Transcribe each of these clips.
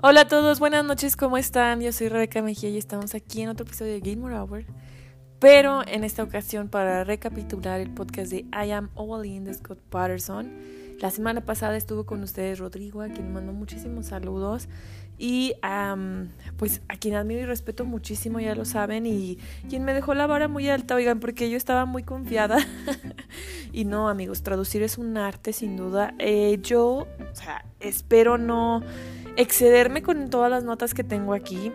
Hola a todos, buenas noches, ¿cómo están? Yo soy Rebeca Mejía y estamos aquí en otro episodio de Game Hour. Pero en esta ocasión para recapitular el podcast de I Am All In de Scott Patterson. La semana pasada estuvo con ustedes Rodrigo, a quien mandó muchísimos saludos. Y pues a quien admiro y respeto muchísimo, ya lo saben, y quien me dejó la vara muy alta, oigan, porque yo estaba muy confiada. y no, amigos, traducir es un arte sin duda. Eh, yo, o sea, espero no excederme con todas las notas que tengo aquí.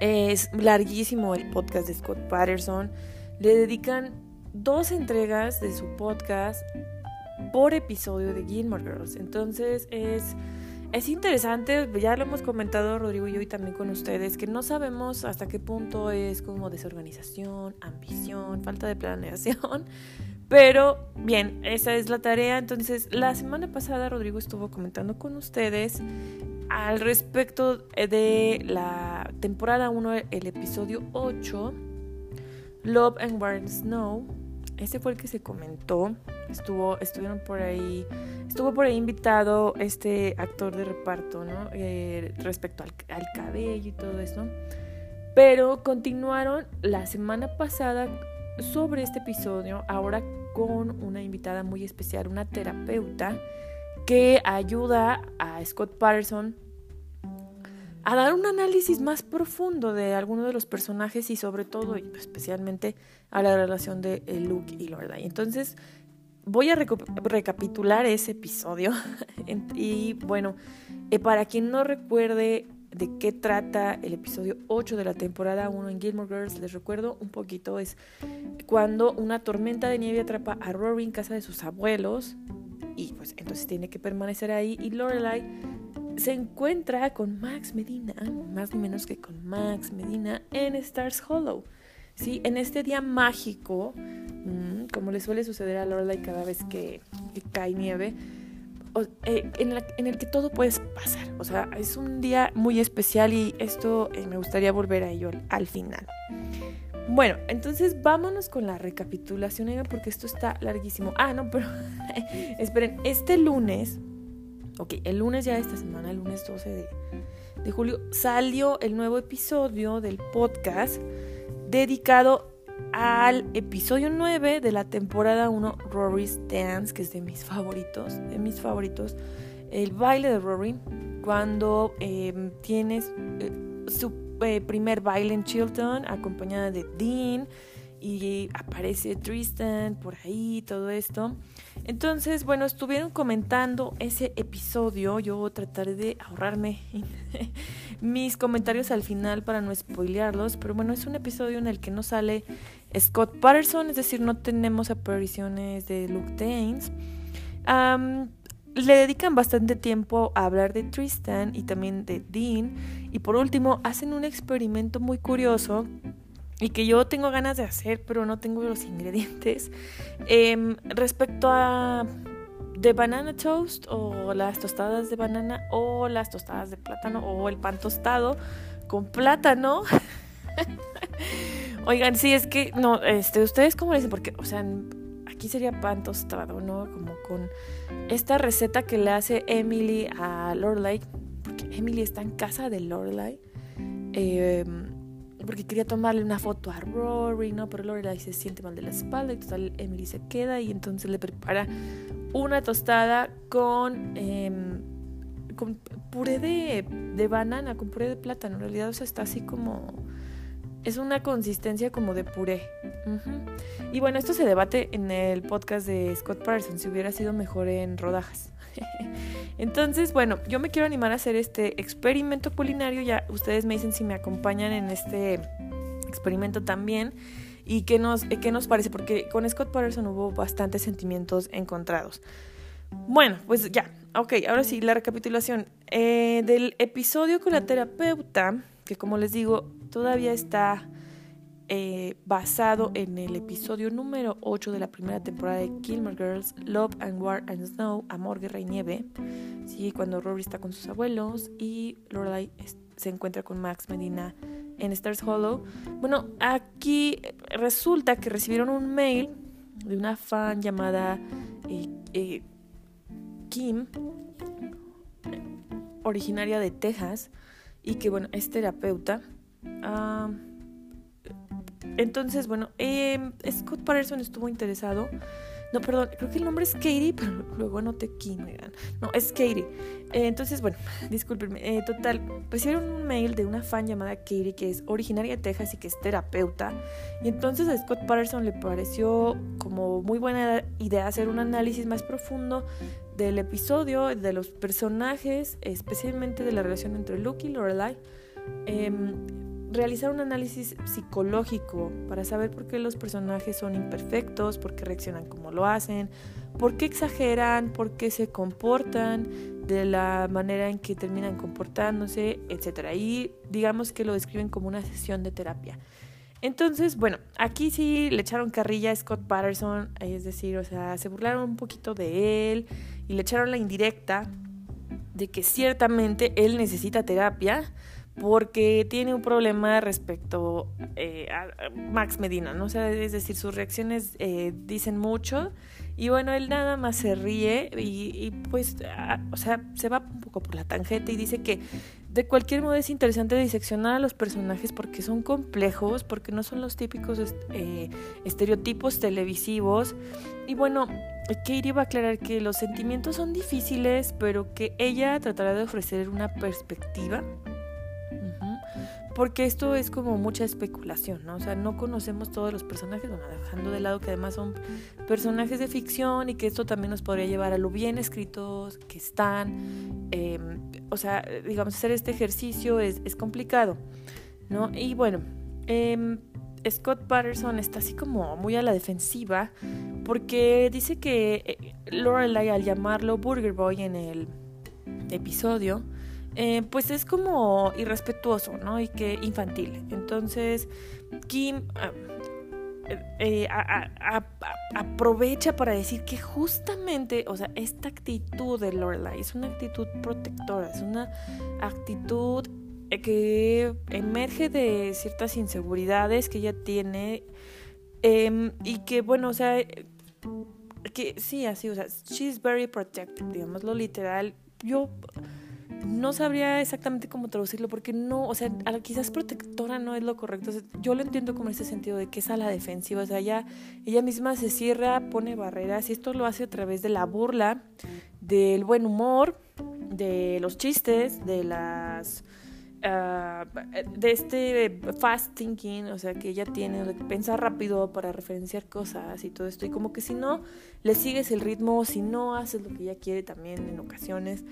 Es larguísimo el podcast de Scott Patterson. Le dedican dos entregas de su podcast por episodio de Gilmore Girls. Entonces es, es interesante, ya lo hemos comentado Rodrigo y yo y también con ustedes, que no sabemos hasta qué punto es como desorganización, ambición, falta de planeación. Pero bien, esa es la tarea. Entonces, la semana pasada Rodrigo estuvo comentando con ustedes al respecto de la temporada 1, el episodio 8, Love and War Snow, ese fue el que se comentó. Estuvo, estuvieron por ahí, estuvo por ahí invitado este actor de reparto, ¿no? Eh, respecto al, al cabello y todo eso. Pero continuaron la semana pasada sobre este episodio, ahora con una invitada muy especial, una terapeuta que ayuda a Scott Patterson a dar un análisis más profundo de alguno de los personajes y sobre todo y especialmente a la relación de Luke y Lorelai. Entonces voy a recapitular ese episodio y bueno, eh, para quien no recuerde de qué trata el episodio 8 de la temporada 1 en Gilmore Girls, les recuerdo un poquito, es cuando una tormenta de nieve atrapa a Rory en casa de sus abuelos y pues entonces tiene que permanecer ahí y Lorelai se encuentra con Max Medina, más ni menos que con Max Medina en Stars Hollow. ¿sí? En este día mágico, mm, como le suele suceder a Lorelai cada vez que, cae nieve, eh, en, el que todo puede pasar. O sea, es un día muy especial y esto eh, me gustaría volver a ello al, final. Bueno, entonces vámonos con la recapitulación, porque esto está larguísimo. Ah, no, pero esperen, este lunes, ok, el lunes ya de esta semana, el lunes 12 de, julio, salió el nuevo episodio del podcast dedicado al episodio 9 de la temporada 1, Rory's Dance, que es de mis favoritos, de mis favoritos. El baile de Rory, cuando em, tienes eh, su eh, primer baile en Chilton, acompañada de Dean y aparece Tristan por ahí, todo esto. Entonces, bueno, estuvieron comentando ese episodio. Yo trataré de ahorrarme mis comentarios al final para no spoilearlos. Pero bueno, es un episodio en el que no sale Scott Patterson, es decir, no tenemos apariciones de Luke Danes. le dedican bastante tiempo a hablar de Tristan y también de Dean. Y por último, hacen un experimento muy curioso y que yo tengo ganas de hacer, pero no tengo los ingredientes. Em, respecto a de banana toast o las tostadas de banana o las tostadas de plátano o el pan tostado con plátano. Oigan, sí, es que no, este, ustedes cómo le dicen, porque, o sea, aquí sería pan tostado, ¿no? Como con esta receta que le hace Emily a Lorelai, porque Emily está en casa de Lorelai. Eh, porque quería tomarle una foto a Rory, ¿no? Pero Lorelai se siente mal de la espalda y total Emily se queda y entonces le prepara una tostada con, em, con puré de, de, banana, con puré de plátano. En realidad, o sea, está así como... Es una consistencia como de puré. Y bueno, esto se debate en el podcast de Scott Parsons, si hubiera sido mejor en rodajas. Entonces, bueno, yo me quiero animar a hacer este experimento culinario. Ya ustedes me dicen si me acompañan en este experimento también. ¿Y qué nos, qué nos parece? Porque con Scott Patterson hubo bastantes sentimientos encontrados. Bueno, pues ya, ok, ahora sí, la recapitulación eh, del episodio con la terapeuta, que como les digo, todavía está eh, basado en el episodio número 8 de la primera temporada de Gilmore Girls, Love and War and Snow, Amor, Guerra y Nieve. Sí, cuando Rory está con sus abuelos y Lorelai se encuentra con Max Medina en Stars Hollow. Bueno, aquí resulta que recibieron un mail de una fan llamada eh, eh, Kim originaria de Texas y que, bueno, es terapeuta. Ah, entonces, bueno, eh, Scott Patterson estuvo interesado no, perdón, creo que el nombre es Katie, pero luego anoté aquí, No, es Katie. Eh, entonces, bueno, discúlpenme. Eh, total, recibieron un mail de una fan llamada Katie que es originaria de Texas y que es terapeuta. Y entonces a Scott Patterson le pareció como muy buena idea hacer un análisis más profundo del episodio, de los personajes, especialmente de la relación entre Luke y Lorelai. Eh, realizar un análisis psicológico para saber por qué los personajes son imperfectos, por qué reaccionan como lo hacen, por qué exageran, por qué se comportan de la manera en que terminan comportándose, etc. Y digamos que lo describen como una sesión de terapia. Entonces, bueno, aquí sí le echaron carrilla a Scott Patterson, es decir, o sea, se burlaron un poquito de él y le echaron la indirecta de que ciertamente él necesita terapia, porque tiene un problema respecto eh, a Max Medina, ¿no? O sea, es decir, sus reacciones eh, dicen mucho y bueno, él nada más se ríe y, pues, o sea, se va un poco por la tangente y dice que de cualquier modo es interesante diseccionar a los personajes porque son complejos, porque no son los típicos eh, estereotipos televisivos y bueno, Katie va a aclarar que los sentimientos son difíciles, pero que ella tratará de ofrecer una perspectiva porque esto es como mucha especulación, ¿no? O sea, no conocemos todos los personajes, bueno, dejando de lado que además son personajes de ficción y que esto también nos podría llevar a lo bien escritos que están. Em, o sea, digamos, hacer este ejercicio es, complicado, ¿no? Y bueno, em, Scott Patterson está así como muy a la defensiva porque dice que eh, Lorelai al llamarlo Burger Boy en el episodio, eh, pues es como irrespetuoso, ¿no? Y que infantil. Entonces, Kim ah, eh, aprovecha para decir que justamente, o sea, esta actitud de Lorelai es una actitud protectora, es una actitud que emerge de ciertas inseguridades que ella tiene em, y que, bueno, o sea, que sí, así, o sea, she's very protective, digamos lo literal. Yo no sabría exactamente cómo traducirlo porque no, o sea, quizás protectora no es lo correcto. yo lo entiendo como en ese sentido de que es a la defensiva, o sea, ella, ella misma se cierra, pone barreras y esto lo hace a través de la burla, del buen humor, de los chistes, de las... Ah, de este fast thinking, o sea, que ella tiene, de pensar rápido para referenciar cosas y todo esto. Y como que si no le sigues el ritmo, si no haces lo que ella quiere también en ocasiones,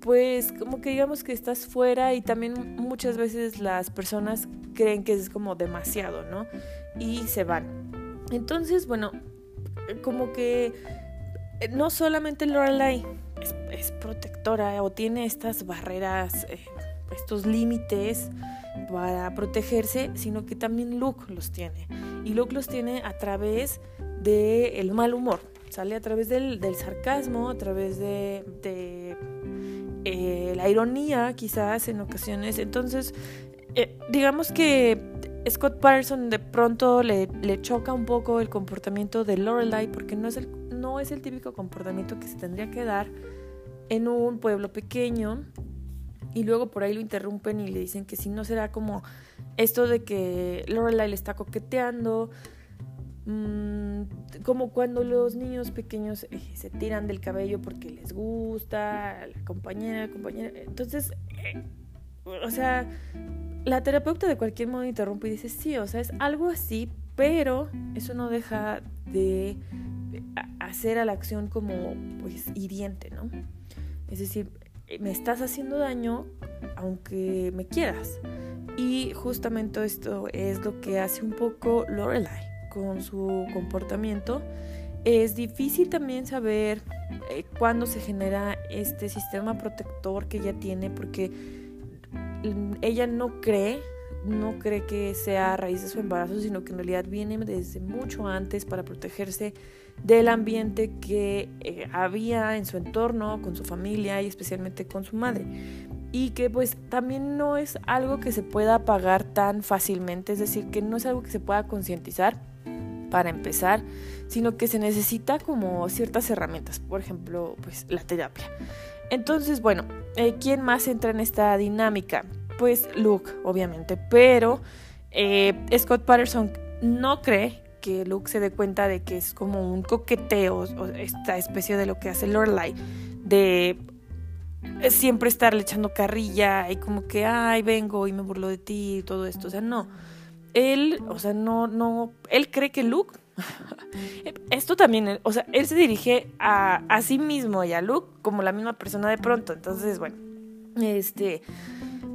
pues como que digamos que estás fuera y también muchas veces las personas creen que es como demasiado, ¿no? Y se van. Entonces, bueno, como que eh, no solamente Lorelai es, protectora o tiene estas barreras, eh, estos límites para protegerse, sino que también Luke los tiene. Y Luke los tiene a través del mal humor, sale a través del, sarcasmo, a través de eh, la ironía quizás en ocasiones. Entonces, eh, digamos que Scott Patterson de pronto le, le, choca un poco el comportamiento de Lorelai porque no es, el, no es el típico comportamiento que se tendría que dar en un pueblo pequeño y luego por ahí lo interrumpen y le dicen que si no será como esto de que Lorelai le está coqueteando Mm, como cuando los niños pequeños eh, se tiran del cabello porque les gusta, la compañera, la compañera. Entonces, eh, o sea, la terapeuta de cualquier modo interrumpe y dice, sí, o sea, es algo así, pero eso no deja de hacer a la acción como, pues, hiriente, ¿no? Es decir, me estás haciendo daño aunque me quieras. Y justamente esto es lo que hace un poco Lorelai con su comportamiento. Es difícil también saber eh, cuándo se genera este sistema protector que ella tiene porque ella no cree, no cree que sea a raíz de su embarazo, sino que en realidad viene desde mucho antes para protegerse del ambiente que eh, había en su entorno, con su familia y especialmente con su madre. Y que pues también no es algo que se pueda apagar tan fácilmente, es decir, que no es algo que se pueda concientizar para empezar, sino que se necesita como ciertas herramientas, por ejemplo, pues la terapia. Entonces, bueno, eh, ¿quién más entra en esta dinámica? Pues Luke, obviamente, pero eh, Scott Patterson no cree que Luke se dé cuenta de que es como un coqueteo, o esta especie de lo que hace Lorelai, de siempre estarle echando carrilla y como que, ay, vengo y me burlo de ti y todo esto. O sea, no. Él, o sea, no, no, él cree que Luke, esto también, o sea, él se dirige a, a sí mismo y a Luke como la misma persona de pronto. Entonces, bueno, este,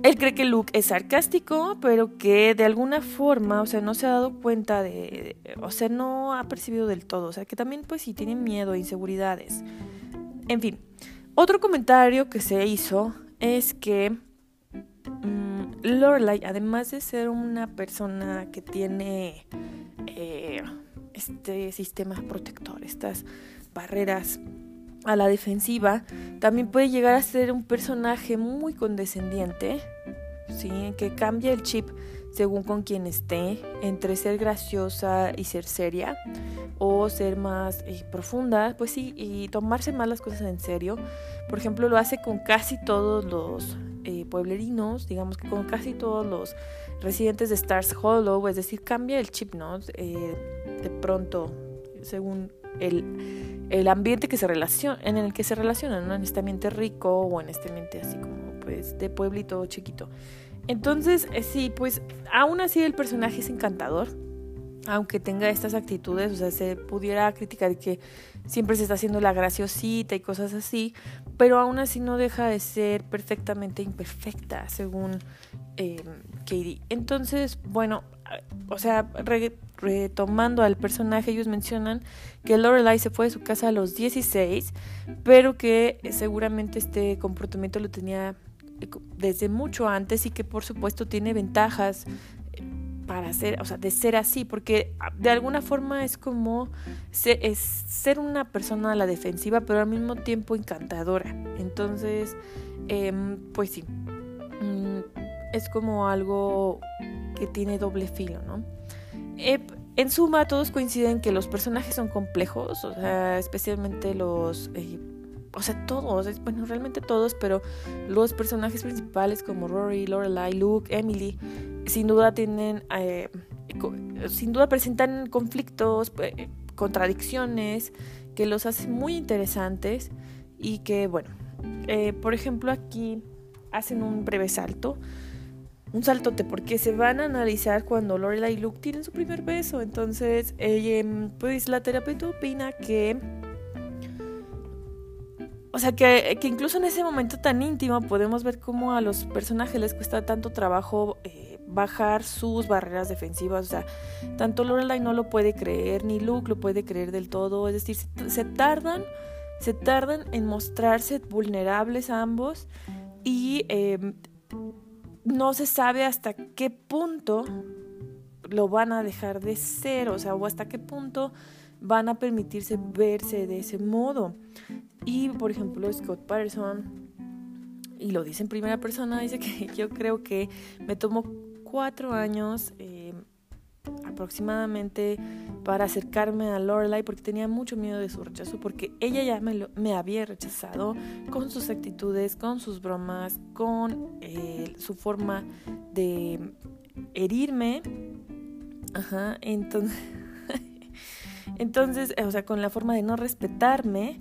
él cree que Luke es sarcástico, pero que de alguna forma, o sea, no se ha dado cuenta de, o sea, no ha percibido del todo, o sea, que también pues sí tiene miedo, inseguridades. En fin, otro comentario que se hizo es que um, Lorelai, además de ser una persona que tiene eh, este sistema protector, estas barreras a la defensiva, también puede llegar a ser un personaje muy condescendiente, ¿sí? que cambia el chip según con quien esté, entre ser graciosa y ser seria, o ser más eh, profunda, pues sí, y tomarse más las cosas en serio. Por ejemplo, lo hace con casi todos los eh, pueblerinos, digamos que con casi todos los residentes de Stars Hollow, es decir, cambia el chip, ¿no? Eh, de pronto, según el, el ambiente que se relaciona, en el que se relaciona, ¿no? En este ambiente rico o en este ambiente así como, pues, de pueblito chiquito. Entonces, eh, sí, pues aún así el personaje es encantador, aunque tenga estas actitudes, o sea, se pudiera criticar que siempre se está haciendo la graciosita y cosas así, pero aún así no deja de ser perfectamente imperfecta, según eh, Katie. Entonces, bueno, o sea, retomando al personaje, ellos mencionan que Lorelai se fue de su casa a los 16, pero que seguramente este comportamiento lo tenía desde mucho antes y que por supuesto tiene ventajas eh, para ser, o sea, de ser así, porque de alguna forma es como ser, es ser una persona a la defensiva, pero al mismo tiempo encantadora. Entonces, em, pues sí, mm, es como algo que tiene doble filo, ¿no? En suma, todos coinciden que los personajes son complejos, o sea, especialmente los eh, o sea, todos, bueno, realmente todos, pero los personajes principales como Rory, Lorelai, Luke, Emily, sin duda tienen, eh, sin duda presentan conflictos, eh, contradicciones que los hacen muy interesantes y que, bueno, eh, por ejemplo, aquí hacen un breve salto. Un saltote, porque se van a analizar cuando Lorelai y Luke tienen su primer beso. Entonces, pues la terapeuta opina que o sea, que, que, incluso en ese momento tan íntimo podemos ver cómo a los personajes les cuesta tanto trabajo eh, bajar sus barreras defensivas. O sea, tanto Lorelai no lo puede creer, ni Luke lo puede creer del todo. Es decir, se, tardan, se tardan en mostrarse vulnerables a ambos y em, no se sabe hasta qué punto lo van a dejar de ser, o sea, o hasta qué punto van a permitirse verse de ese modo. Y por ejemplo, Scott Patterson, y lo dice en primera persona, dice que yo creo que me tomó cuatro años eh, aproximadamente para acercarme a Lorelai porque tenía mucho miedo de su rechazo, porque ella ya me, me había rechazado con sus actitudes, con sus bromas, con eh, su forma de herirme. Ajá, entonces, entonces, o sea, con la forma de no respetarme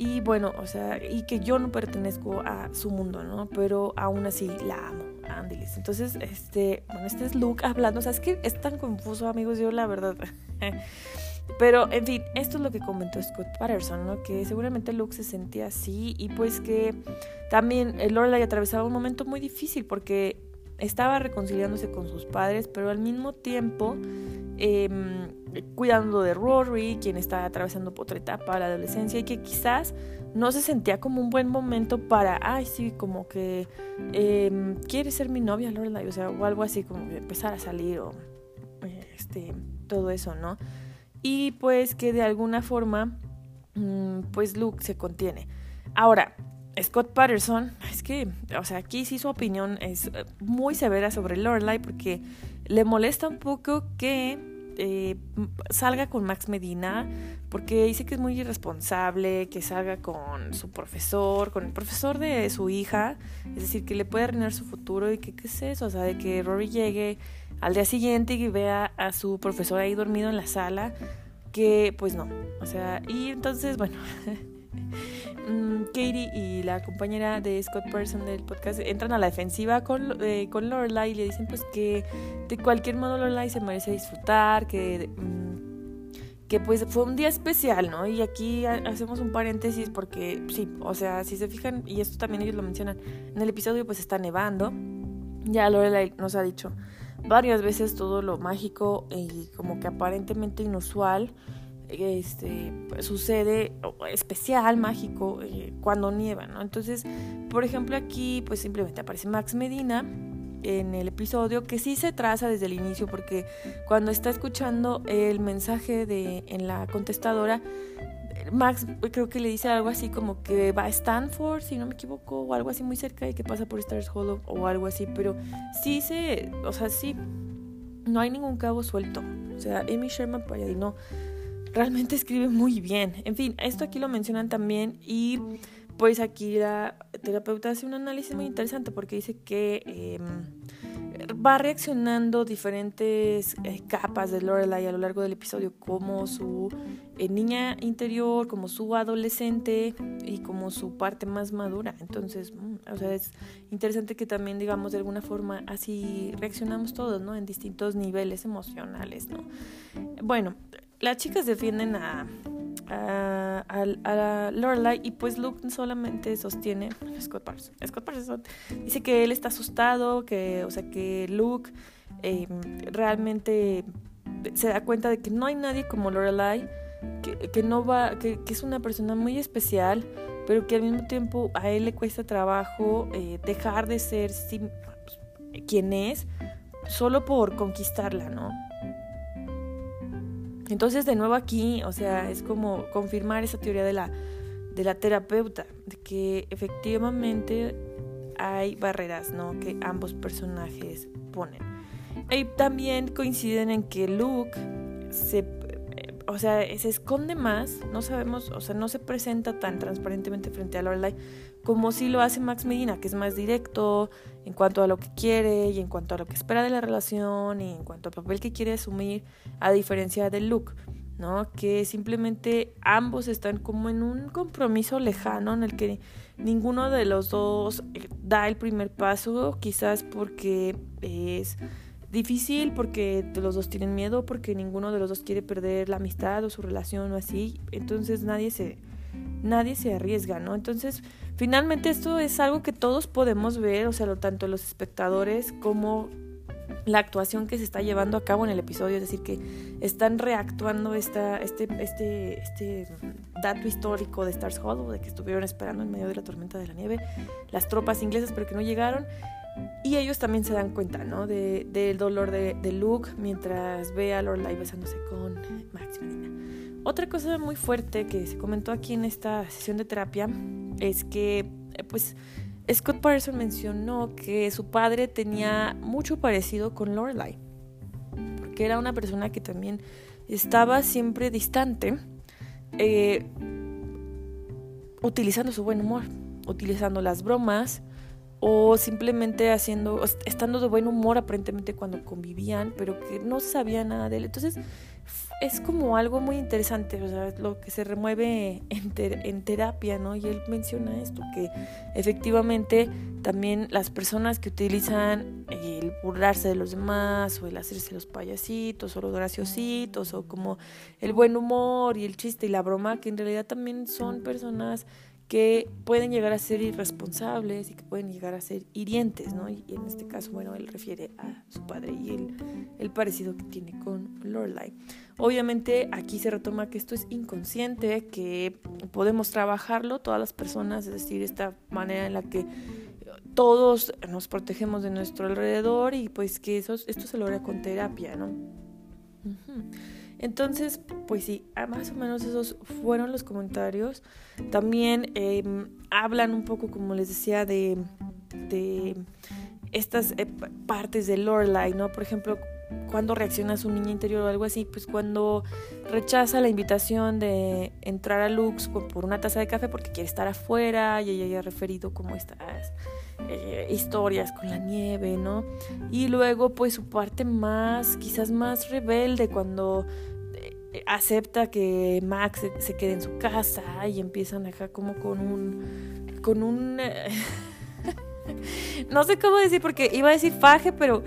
y bueno, o sea, y que yo no pertenezco a su mundo, ¿no? Pero aún así la amo, Andelis. Entonces, este, bueno, este es Luke hablando, o sea, es que es tan confuso, amigos, yo la verdad. Pero, en fin, esto es lo que comentó Scott Patterson, ¿no? Que seguramente Luke se sentía así y pues que también el Lorelai atravesaba un momento muy difícil porque estaba reconciliándose con sus padres, pero al mismo tiempo eh, cuidando de Rory, quien está atravesando por otra etapa la adolescencia y que quizás no se sentía como un buen momento para, ay, sí, como que eh, quiere ser mi novia, Lorelai, o sea, o algo así, como empezar a salir o este, todo eso, ¿no? Y pues que de alguna forma, mm, pues Luke se contiene. Ahora, Scott Patterson, es que, o sea, aquí sí su opinión es muy severa sobre Lorelai porque le molesta un poco que eh, salga con Max Medina, porque dice que es muy irresponsable, que salga con su profesor, con el profesor de su hija, es decir, que le puede arruinar su futuro y que qué es eso, o sea, de que Rory llegue al día siguiente y vea a su profesor ahí dormido en la sala, que pues no, o sea, y entonces, bueno. Mm, Katie y la compañera de Scott Person del podcast entran a la defensiva con, eh, con Lorelai y le dicen pues que de cualquier modo Lorelai se merece disfrutar, que, mm, que pues fue un día especial, ¿no? Y aquí hacemos un paréntesis porque sí, o sea, si se fijan, y esto también ellos lo mencionan, en el episodio pues está nevando, ya Lorelai nos ha dicho varias veces todo lo mágico y como que aparentemente inusual este, sucede especial, mágico, eh, cuando nieva, ¿no? Entonces, por ejemplo, aquí pues simplemente aparece Max Medina en el episodio que sí se traza desde el inicio porque cuando está escuchando el mensaje de en la contestadora Max creo que le dice algo así como que va a Stanford, si no me equivoco, o algo así muy cerca y que pasa por Stars Hollow o algo así, pero sí se, o sea, sí, no hay ningún cabo suelto. O sea, Amy Sherman no realmente escribe muy bien. En fin, esto aquí lo mencionan también y pues aquí la terapeuta hace un análisis muy interesante porque dice que em, va reaccionando diferentes eh, capas de Lorelai a lo largo del episodio, como su eh, niña interior, como su adolescente y como su parte más madura. Entonces, mm, o sea, es interesante que también, digamos, de alguna forma así reaccionamos todos, ¿no? En distintos niveles emocionales, ¿no? Bueno, las chicas defienden a, a, a, Lorelai y pues Luke solamente sostiene Scott Parsons. Scott Parsons dice que él está asustado, que, o sea, que Luke em, realmente se da cuenta de que no hay nadie como Lorelai, que, que no va, que, que, es una persona muy especial, pero que al mismo tiempo a él le cuesta trabajo eh, dejar de ser quien es solo por conquistarla, ¿no? Entonces, de nuevo aquí, o sea, es como confirmar esa teoría de la, de la terapeuta, de que efectivamente hay barreras, ¿no? Que ambos personajes ponen. Y también coinciden en que Luke se o sea, se esconde más, no sabemos, o sea, no se presenta tan transparentemente frente a Lorelai como si lo hace Max Medina, que es más directo en cuanto a lo que quiere y en cuanto a lo que espera de la relación y en cuanto al papel que quiere asumir, a diferencia de Luke, ¿no? Que simplemente ambos están como en un compromiso lejano en el que ninguno de los dos eh, da el primer paso, quizás porque es difícil porque los dos tienen miedo, porque ninguno de los dos quiere perder la amistad o su relación o así, entonces nadie se nadie se arriesga, ¿no? Entonces, finalmente esto es algo que todos podemos ver, o sea, tanto los espectadores como la actuación que se está llevando a cabo en el episodio, es decir, que están reactuando esta, este, este, este dato histórico de Stars Hollow, de que estuvieron esperando en medio de la tormenta de la nieve las tropas inglesas, pero que no llegaron, y ellos también se dan cuenta, ¿no? De, del dolor de, de, Luke mientras ve a Lorelai besándose con Max Medina. Otra cosa muy fuerte que se comentó aquí en esta sesión de terapia es que, eh, pues, Scott Patterson mencionó que su padre tenía mucho parecido con Lorelai, porque era una persona que también estaba siempre distante, eh, utilizando su buen humor, utilizando las bromas, o simplemente haciendo, estando de buen humor aparentemente cuando convivían, pero que no sabía nada de él. Entonces es como algo muy interesante, o sea, lo que se remueve en, en terapia, ¿no? Y él menciona esto, que efectivamente también las personas que utilizan el burlarse de los demás, o el hacerse los payasitos, o los graciositos, o como el buen humor y el chiste y la broma, que en realidad también son personas que pueden llegar a ser irresponsables y que pueden llegar a ser hirientes, ¿no? Y en este caso, bueno, él refiere a su padre y el, parecido que tiene con Lorelai. Obviamente aquí se retoma que esto es inconsciente, que podemos trabajarlo todas las personas, es decir, esta manera en la que todos nos protegemos de nuestro alrededor y pues que eso, esto se logra con terapia, ¿no? Entonces, pues sí, ah, más o menos esos fueron los comentarios. También em, hablan un poco, como les decía, de, de estas eh, partes de Lorelai, ¿no? Por ejemplo, cuando reacciona su niña interior o algo así, pues cuando rechaza la invitación de entrar a Lux por una taza de café porque quiere estar afuera y ella ya ha referido como estas eh, historias con la nieve, ¿no? Y luego pues su parte más, quizás más rebelde cuando eh, acepta que Max se, quede en su casa y empiezan acá como con un con un eh, no sé cómo decir, porque iba a decir faje, pero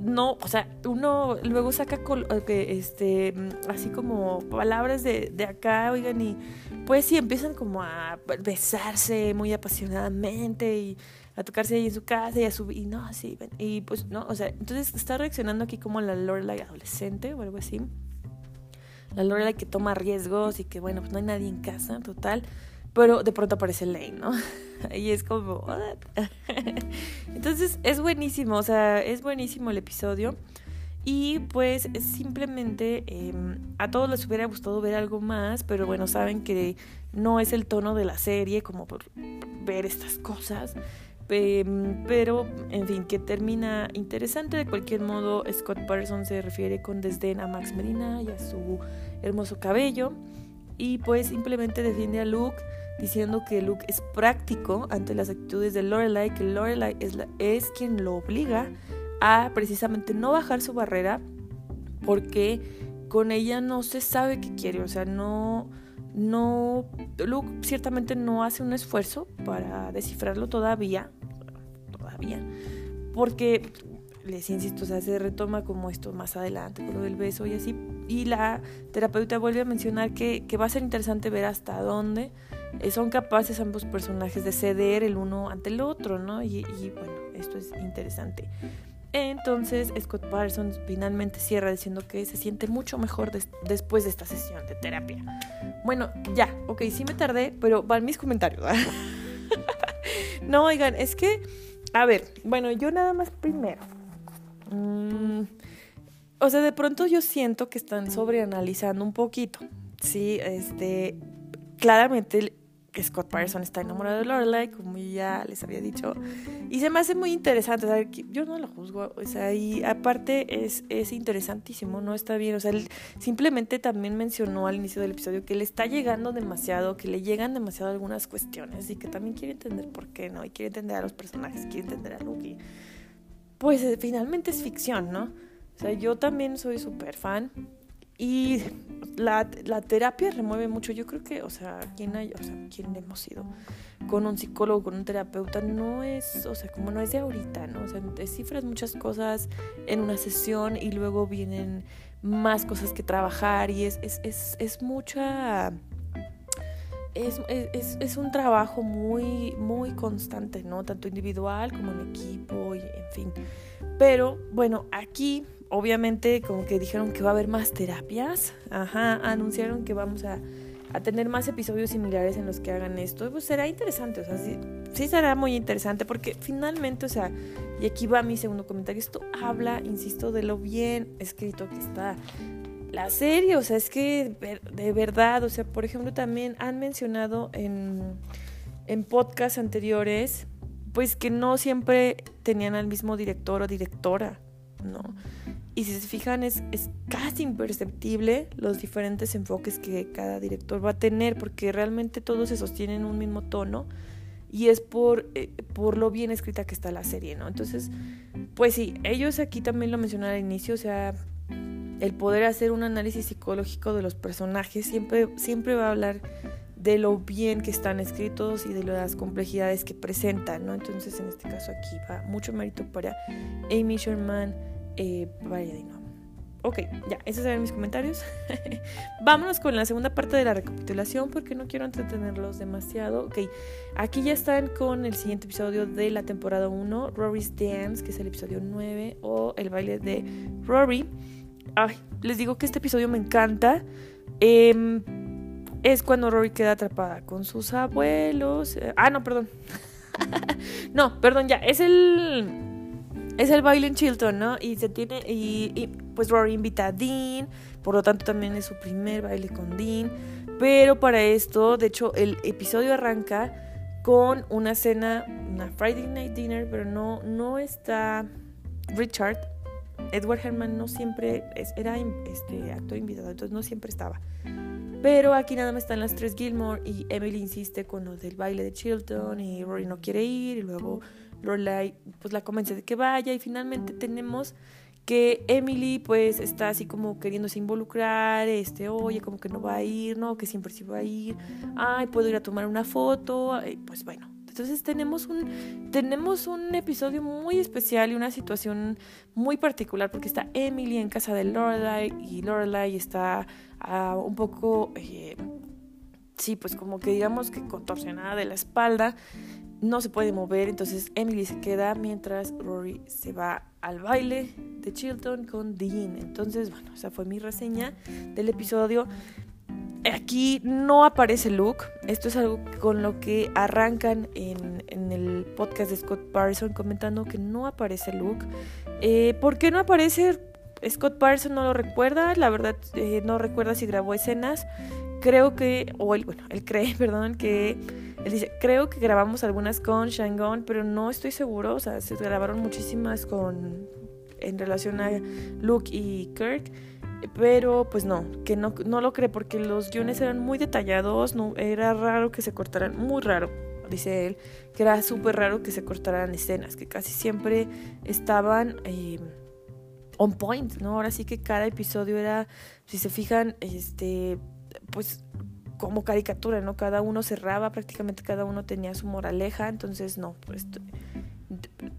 no, o sea, uno luego saca este, así como palabras de, de acá, oigan, y pues sí, empiezan como a besarse muy apasionadamente y a tocarse ahí en su casa y a subir, y no, así, y pues no, o sea, entonces está reaccionando aquí como la Lorelai adolescente o algo así. La Lorelai que toma riesgos y que, bueno, pues no hay nadie en casa, total. Pero de pronto aparece Lane, ¿no? Y es como... Entonces es buenísimo, o sea, es buenísimo el episodio. Y pues simplemente em, a todos les hubiera gustado ver algo más, pero bueno, saben que no es el tono de la serie como por ver estas cosas. Em, pero, en fin, que termina interesante. De cualquier modo, Scott Patterson se refiere con desdén a Max Medina y a su hermoso cabello. Y pues simplemente defiende a Luke diciendo que Luke es práctico ante las actitudes de Lorelai, que Lorelai es, la, es quien lo obliga a precisamente no bajar su barrera porque con ella no se sabe qué quiere, o sea, no, no, Luke ciertamente no hace un esfuerzo para descifrarlo todavía, todavía, porque les insisto, o sea, se retoma como esto más adelante, con lo del beso y así, y la terapeuta vuelve a mencionar que, que va a ser interesante ver hasta dónde son capaces ambos personajes de ceder el uno ante el otro, ¿no? Y, bueno, esto es interesante. Entonces Scott Parsons finalmente cierra diciendo que se siente mucho mejor después de esta sesión de terapia. Bueno, ya, ok, sí me tardé, pero van mis comentarios. no, oigan, es que, a ver, bueno, yo nada más primero. Mm, o sea, de pronto yo siento que están sobreanalizando un poquito. Sí, este, claramente Scott Patterson está enamorado de Lorelai, como ya les había dicho. Y se me hace muy interesante, o yo no lo juzgo, o sea, y aparte es, es interesantísimo, no está bien, o sea, él simplemente también mencionó al inicio del episodio que le está llegando demasiado, que le llegan demasiado algunas cuestiones y que también quiere entender por qué, ¿no? Y quiere entender a los personajes, quiere entender a Luke. pues finalmente es ficción, ¿no? O sea, yo también soy súper fan y la, la, terapia remueve mucho. Yo creo que, o sea, quien hay, quien hemos ido con un psicólogo, con un terapeuta, no es, o sea, como no es de ahorita, ¿no? O sea, descifras muchas cosas en una sesión y luego vienen más cosas que trabajar y es, es, es, es mucha. Es, es, es, un trabajo muy, muy constante, ¿no? Tanto individual como en equipo y en fin. Pero bueno, aquí obviamente como que dijeron que va a haber más terapias, ajá, anunciaron que vamos a, a tener más episodios similares en los que hagan esto, pues será interesante, o sea, sí, sí será muy interesante porque finalmente, o sea, y aquí va mi segundo comentario, esto habla, insisto, de lo bien escrito que está la serie, o sea, es que de verdad, o sea, por ejemplo, también han mencionado en, en podcasts anteriores, pues que no siempre tenían al mismo director o directora, ¿no? Y si se fijan, es, es casi imperceptible los diferentes enfoques que cada director va a tener, porque realmente todos se sostienen en un mismo tono y es por, eh, por lo bien escrita que está la serie, ¿no? Entonces, pues sí, ellos aquí también lo mencionaron al inicio, o sea, el poder hacer un análisis psicológico de los personajes siempre, siempre va a hablar de lo bien que están escritos y de las complejidades que presentan, ¿no? Entonces, en este caso aquí va mucho mérito para Amy Sherman, eh, vaya Ok, ya, esos eran mis comentarios. Vámonos con la segunda parte de la recapitulación porque no quiero entretenerlos demasiado. Ok, aquí ya están con el siguiente episodio de la temporada 1, Rory's Dance, que es el episodio 9, o el baile de Rory. Ay, les digo que este episodio me encanta. Em, es cuando Rory queda atrapada con sus abuelos. ah, no, perdón. no, perdón, ya. Es el es el baile en Chilton, ¿no? Y se tiene y, pues Rory invita a Dean, por lo tanto también es su primer baile con Dean, pero para esto, de hecho, el episodio arranca con una cena, una Friday night dinner, pero no no está Richard Edward Herman no siempre era este, actor invitado, entonces no siempre estaba. Pero aquí nada más están las tres Gilmore y Emily insiste con lo del baile de Chilton y Rory no quiere ir y luego Lorelai pues la convence de que vaya y finalmente tenemos que Emily pues está así como queriéndose involucrar, este, oye, como que no va a ir, no, que siempre sí va a ir, ay, puedo ir a tomar una foto, pues bueno. Entonces tenemos un, tenemos un episodio muy especial y una situación muy particular porque está Emily en casa de Lorelai y Lorelai está uh, un poco, eh, sí, pues como que digamos que contorsionada de la espalda no se puede mover, entonces Emily se queda mientras Rory se va al baile de Chilton con Dean. Entonces, bueno, esa fue mi reseña del episodio. Aquí no aparece Luke, esto es algo con lo que arrancan en, el podcast de Scott Parson comentando que no aparece Luke. Eh, ¿Por qué no aparece? Scott Parson no lo recuerda, la verdad eh, no recuerda si grabó escenas. Creo que, o él, bueno, él cree, perdón, que él dice, creo que grabamos algunas con Shangon, pero no estoy seguro. O sea, se grabaron muchísimas con en relación a Luke y Kirk. Pero pues no, que no, no lo cree porque los guiones eran muy detallados, no, era raro que se cortaran, muy raro, dice él, que era súper raro que se cortaran escenas, que casi siempre estaban eh, on point, ¿no? Ahora sí que cada episodio era, si se fijan, este, pues como caricatura, ¿no? Cada uno cerraba, prácticamente cada uno tenía su moraleja, entonces no, pues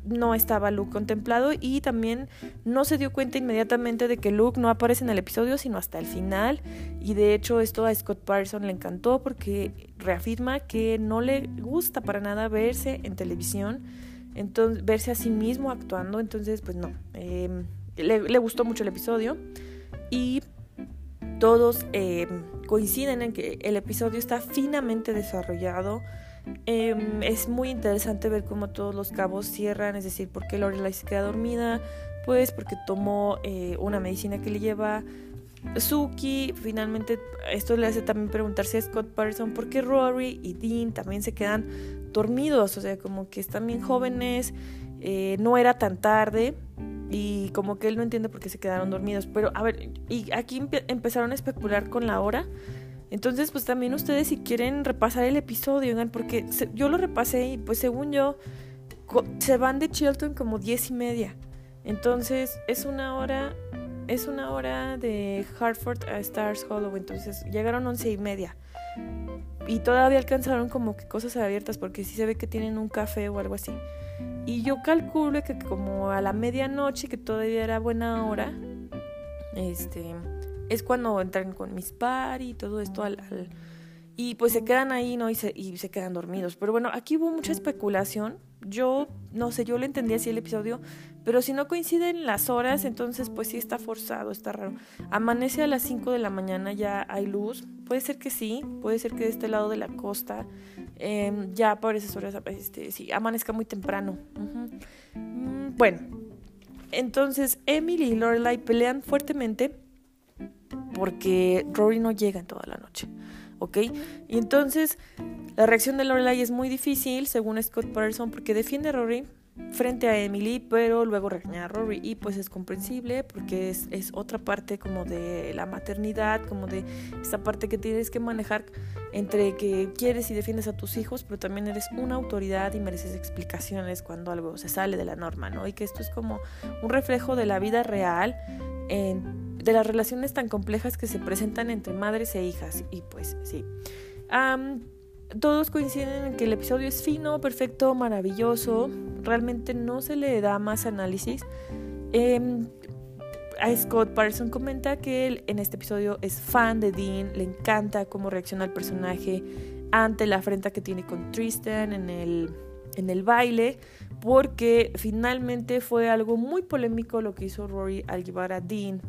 no estaba Luke contemplado y también no se dio cuenta inmediatamente de que Luke no aparece en el episodio sino hasta el final y de hecho esto a Scott Patterson le encantó porque reafirma que no le gusta para nada verse en televisión, entonces verse a sí mismo actuando, entonces pues no, em, le, le gustó mucho el episodio y todos eh, coinciden en que el episodio está finamente desarrollado. Em, es muy interesante ver cómo todos los cabos cierran, es decir, por qué Lorelai se queda dormida, pues porque tomó eh, una medicina que le lleva Suki. Finalmente, esto le hace también preguntarse a Scott Patterson por qué Rory y Dean también se quedan dormidos, o sea, como que están bien jóvenes, eh, no era tan tarde y como que él no entiende por qué se quedaron dormidos. Pero a ver, y aquí empezaron a especular con la hora. Entonces, pues también ustedes si quieren repasar el episodio, porque yo lo repasé y pues según yo, se van de Chilton como diez y media. Entonces, es una hora, es una hora de Hartford a Stars Hollow. Entonces, llegaron once y media. Y todavía alcanzaron como que cosas abiertas, porque sí se ve que tienen un café o algo así. Y yo calculo que como a la medianoche, que todavía era buena hora, este, es cuando entran con mis par y todo esto al, y pues se quedan ahí, ¿no? Y se, y se quedan dormidos. Pero bueno, aquí hubo mucha especulación. Yo, no sé, yo le entendí así el episodio, pero si no coinciden las horas, entonces pues sí está forzado, está raro. Amanece a las 5 de la mañana, ya hay luz. Puede ser que sí, puede ser que de este lado de la costa Em, ya por esas horas, este, sí, amanezca muy temprano. Mm, bueno, entonces Emily y Lorelai pelean fuertemente porque Rory no llega en toda la noche. ¿Ok? Y entonces la reacción de Lorelai es muy difícil, según Scott Patterson, porque defiende a Rory, frente a Emily, pero luego regaña a Rory. Y pues es comprensible porque es, es, otra parte como de la maternidad, como de esta parte que tienes que manejar entre que quieres y defiendes a tus hijos, pero también eres una autoridad y mereces explicaciones cuando algo se sale de la norma, ¿no? Y que esto es como un reflejo de la vida real, de las relaciones tan complejas que se presentan entre madres e hijas. Y pues sí todos coinciden en que el episodio es fino, perfecto, maravilloso. Realmente no se le da más análisis. Em, a Scott Patterson comenta que él en este episodio es fan de Dean, le encanta cómo reacciona el personaje ante la afrenta que tiene con Tristan en el, en el baile, porque finalmente fue algo muy polémico lo que hizo Rory al llevar a Dean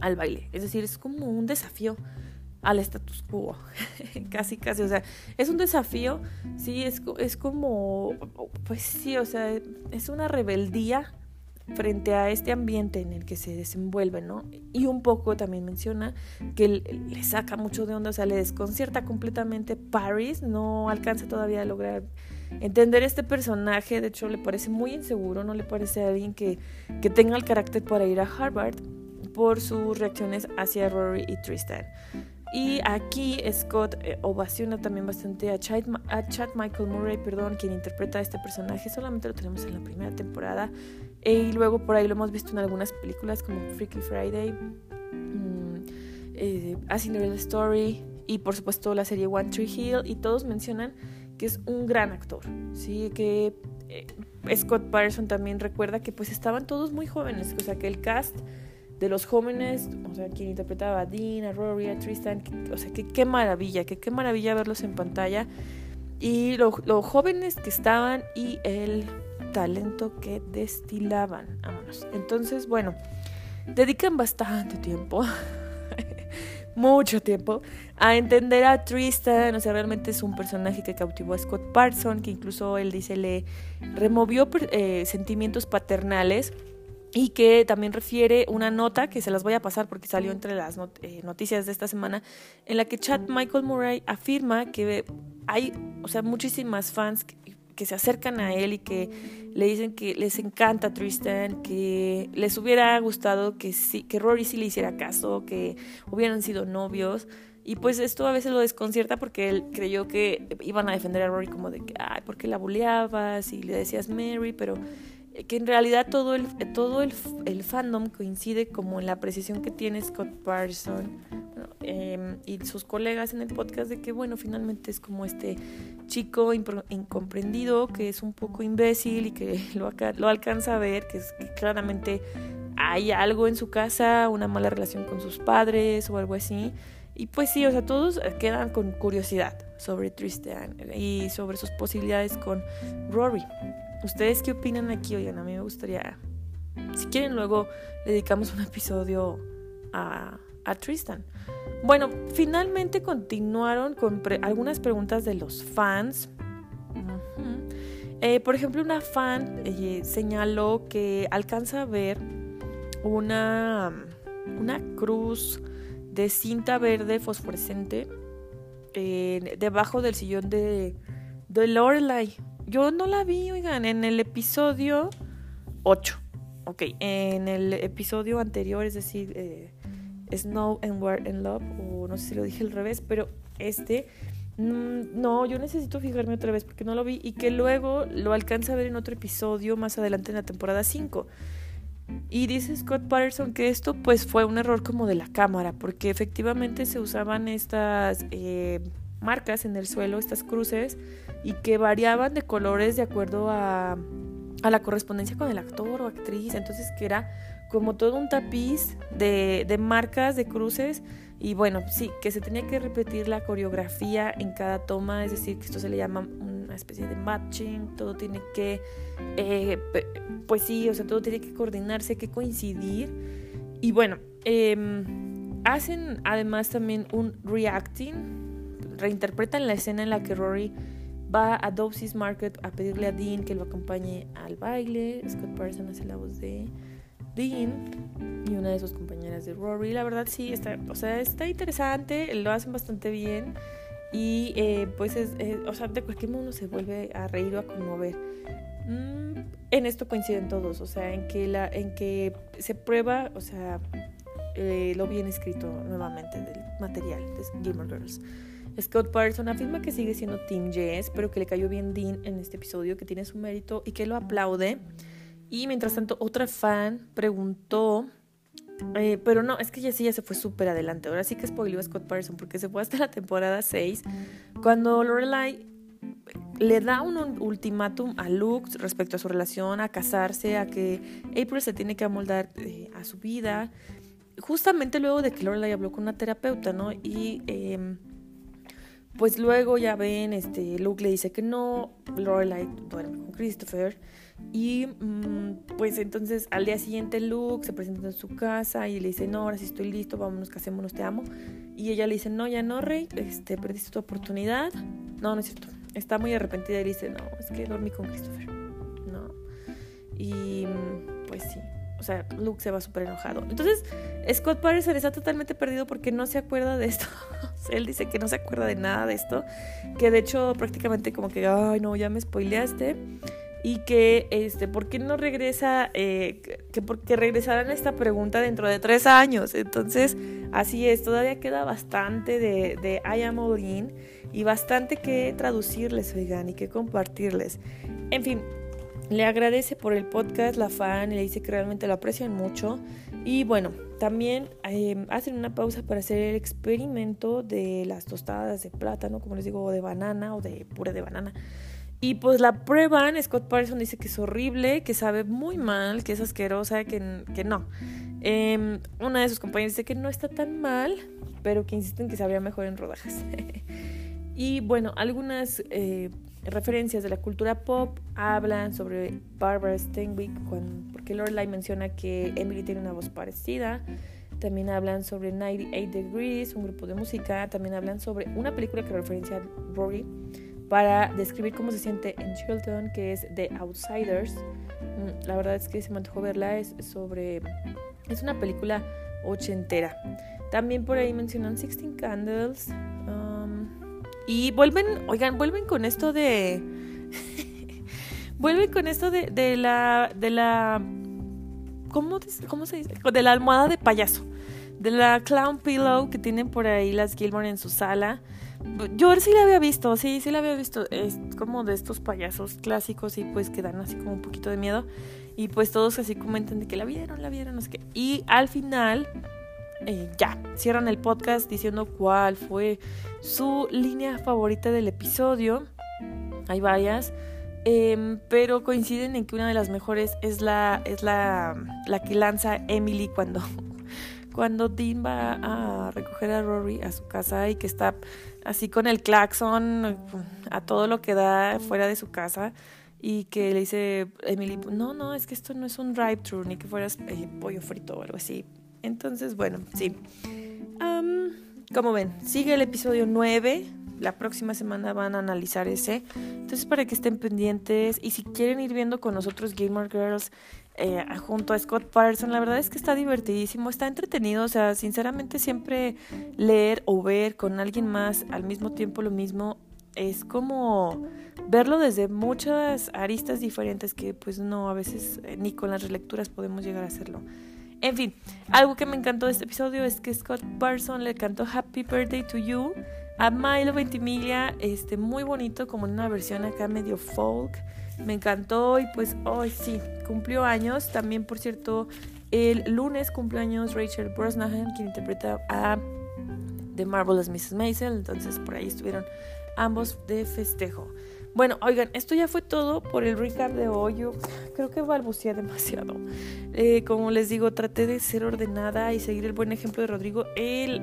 al baile. Es decir, es como un desafío al status quo. casi, casi. O sea, es un desafío, sí, es, es como, pues sí, o sea, es una rebeldía frente a este ambiente en el que se desenvuelve, ¿no? Y un poco también menciona que le saca mucho de onda, o sea, le desconcierta completamente Paris, no alcanza todavía a lograr entender este personaje. De hecho, le parece muy inseguro, no le parece a alguien que, que tenga el carácter para ir a Harvard por sus reacciones hacia Rory y Tristan. Y aquí Scott eh, ovaciona también bastante a Chad, a Chad, Michael Murray, perdón, quien interpreta a este personaje. Solamente lo tenemos en la primera temporada. E, y luego por ahí lo hemos visto en algunas películas como Freaky Friday, mm, eh, A Cinderella Story y por supuesto la serie One Tree Hill. Y todos mencionan que es un gran actor. Sí, que eh, Scott Patterson también recuerda que pues estaban todos muy jóvenes. O sea que el cast de los jóvenes, o sea, quien interpretaba a Dean, a Rory, a Tristan, o sea, qué maravilla, qué maravilla verlos en pantalla. Y los jóvenes que estaban y el talento que destilaban, vámonos. Entonces, bueno, dedican bastante tiempo, mucho tiempo, a entender a Tristan, o sea, realmente es un personaje que cautivó a Scott Parson, que incluso él dice le removió eh, sentimientos paternales y que también refiere una nota que se las voy a pasar porque salió entre las eh, noticias de esta semana, en la que Chad Michael Murray afirma que hay, o sea, muchísimas fans que, se acercan a él y que le dicen que les encanta Tristan, que les hubiera gustado que, sí, que Rory sí le hiciera caso, que hubieran sido novios. Y pues esto a veces lo desconcierta porque él creyó que iban a defender a Rory como de que, ay, ¿por qué la buleabas? Y le decías Mary, pero que en realidad todo el, todo el, el, fandom coincide como en la precisión que tiene Scott Parson em, y sus colegas en el podcast de que, bueno, finalmente es como este chico incomprendido que es un poco imbécil y que lo, lo alcanza a ver, que, es, que claramente hay algo en su casa, una mala relación con sus padres o algo así. Y pues sí, o sea, todos quedan con curiosidad sobre Tristan y sobre sus posibilidades con Rory. ¿Ustedes qué opinan aquí? Oigan, a mí me gustaría, si quieren luego dedicamos un episodio a, a Tristan. Bueno, finalmente continuaron con algunas preguntas de los fans. Eh, por ejemplo, una fan eh, señaló que alcanza a ver una, una cruz de cinta verde fosforescente eh, debajo del sillón de, de Lorelai. Yo no la vi, oigan, en el episodio 8. Ok, en el episodio anterior, es decir, eh, Snow and War in Love, o no sé si lo dije al revés, pero este, mm, no, yo necesito fijarme otra vez porque no lo vi y que luego lo alcanza a ver en otro episodio más adelante en la temporada 5. Y dice Scott Patterson que esto pues fue un error como de la cámara, porque efectivamente se usaban estas eh, marcas en el suelo, estas cruces, y que variaban de colores de acuerdo a, a la correspondencia con el actor o actriz. Entonces que era como todo un tapiz de, de marcas, de cruces. Y bueno, sí, que se tenía que repetir la coreografía en cada toma, es decir, que esto se le llama una especie de matching, todo tiene que, eh, pues sí, o sea, todo tiene que coordinarse, que coincidir. Y bueno, em, hacen además también un reacting, reinterpretan la escena en la que Rory va a Dobbsy's Market a pedirle a Dean que lo acompañe al baile. Scott Parson hace la voz de Dean y una de sus compañeras de Rory. La verdad sí, está, o sea, está interesante, lo hacen bastante bien y eh, pues es, o sea, de cualquier modo se vuelve a reír o a conmover. Mm, en esto coinciden todos, o sea, en que, la, en que se prueba, o sea, eh, lo bien escrito nuevamente del material de Gamer Girls. Scott Patterson afirma que sigue siendo Team Jess, pero que le cayó bien Dean en este episodio, que tiene su mérito y que lo aplaude. Y mientras tanto, otra fan preguntó, eh, pero no, es que Jessie ya se fue súper adelante. Ahora sí que spoiló a Scott Patterson porque se fue hasta la temporada 6, cuando Lorelai le da un ultimátum a Luke respecto a su relación, a casarse, a que April se tiene que amoldar eh, a su vida. Justamente luego de que Lorelai habló con una terapeuta, ¿no? Y eh, pues luego ya ven, este, Luke le dice que no, Lorelai duerme con Christopher y mm, pues entonces al día siguiente Luke se presenta en su casa y le dice, no, ahora sí estoy listo, vámonos, casémonos, te amo. Y ella le dice, no, ya no, Rey, este, perdiste tu oportunidad. No, no es cierto. Está muy arrepentida y dice, no, es que dormí con Christopher. No. Y mm, pues sí. O sea, Luke se va súper enojado. Entonces, Scott Patterson está totalmente perdido porque no se acuerda de esto. Él dice que no se acuerda de nada de esto, que de hecho prácticamente como que, ay no, ya me spoileaste y que, este, ¿por qué no regresa? Eh, que porque regresarán esta pregunta dentro de tres años. Entonces, así es, todavía queda bastante de, de I Am All In y bastante que traducirles, oigan, y que compartirles. En fin, le agradece por el podcast la fan y le dice que realmente lo aprecian mucho. Y bueno, también em, hacen una pausa para hacer el experimento de las tostadas de plátano, como les digo, o de banana o de puré de banana. Y pues la prueban, Scott Patterson dice que es horrible, que sabe muy mal, que es asquerosa, que, que no. Eh, una de sus compañeros dice que no está tan mal, pero que insisten que sabría mejor en rodajas. y bueno, algunas eh, referencias de la cultura pop hablan sobre Barbara Stanwyck, porque Lorelai menciona que Emily tiene una voz parecida. También hablan sobre 98 Degrees, un grupo de música. También hablan sobre una película que referencia a Rory para describir cómo se siente en Chilton, que es The Outsiders. Mm, la verdad es que se me antojó verla, es sobre... Es una película ochentera. También por ahí mencionan Sixteen Candles. Um, y vuelven, oigan, vuelven con esto de... vuelven con esto de, de la... De la ¿cómo, ¿Cómo se dice? De la almohada de payaso. De la clown pillow que tienen por ahí las Gilmore en su sala. Yo sí la había visto, sí, sí la había visto. Es como de estos payasos clásicos y pues que dan así como un poquito de miedo. Y pues todos así comentan de que la vieron, la vieron, no sé qué. Y al final, eh, ya, cierran el podcast diciendo cuál fue su línea favorita del episodio. Hay varias. Em, pero coinciden en que una de las mejores es la, es la, la que lanza Emily cuando, cuando Dean va a recoger a Rory a su casa y que está así con el claxon a todo lo que da fuera de su casa y que le dice Emily, no, no, es que esto no es un drive-thru ni que fueras eh, pollo frito o algo así. Entonces, bueno, sí. como ven, sigue el episodio 9. La próxima semana van a analizar ese. Entonces, para que estén pendientes y si quieren ir viendo con nosotros Gamer Girls eh, junto a Scott Patterson, la verdad es que está divertidísimo, está entretenido, o sea, sinceramente siempre leer o ver con alguien más al mismo tiempo lo mismo es como verlo desde muchas aristas diferentes que pues no, a veces eh, ni con las relecturas podemos llegar a hacerlo. En fin, algo que me encantó de este episodio es que Scott Patterson le cantó Happy Birthday to You a Milo Ventimiglia, este, muy bonito, como en una versión acá medio folk me encantó y pues hoy sí, cumplió años. También, por cierto, el lunes cumplió años Rachel Brosnahan, quien interpreta a The Marvelous Mrs. Maisel. Entonces, por ahí estuvieron ambos de festejo. Bueno, oigan, esto ya fue todo por el recap de hoy. Creo que balbuceé demasiado. Eh, como les digo, traté de ser ordenada y seguir el buen ejemplo de Rodrigo. Él,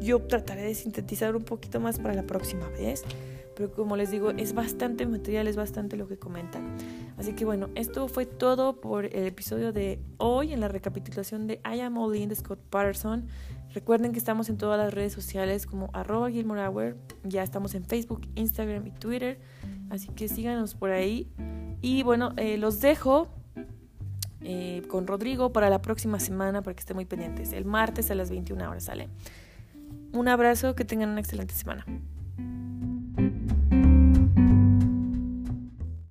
yo trataré de sintetizar un poquito más para la próxima vez pero como les digo, es bastante material, es bastante lo que comentan. Así que bueno, esto fue todo por el episodio de hoy en la recapitulación de I Am All In de Scott Patterson. Recuerden que estamos en todas las redes sociales como arroba Gilmore Hour. Ya estamos en Facebook, Instagram y Twitter. Así que síganos por ahí. Y bueno, eh, los dejo eh, con Rodrigo para la próxima semana para que estén muy pendientes. El martes a las 21 horas sale. Un abrazo, que tengan una excelente semana.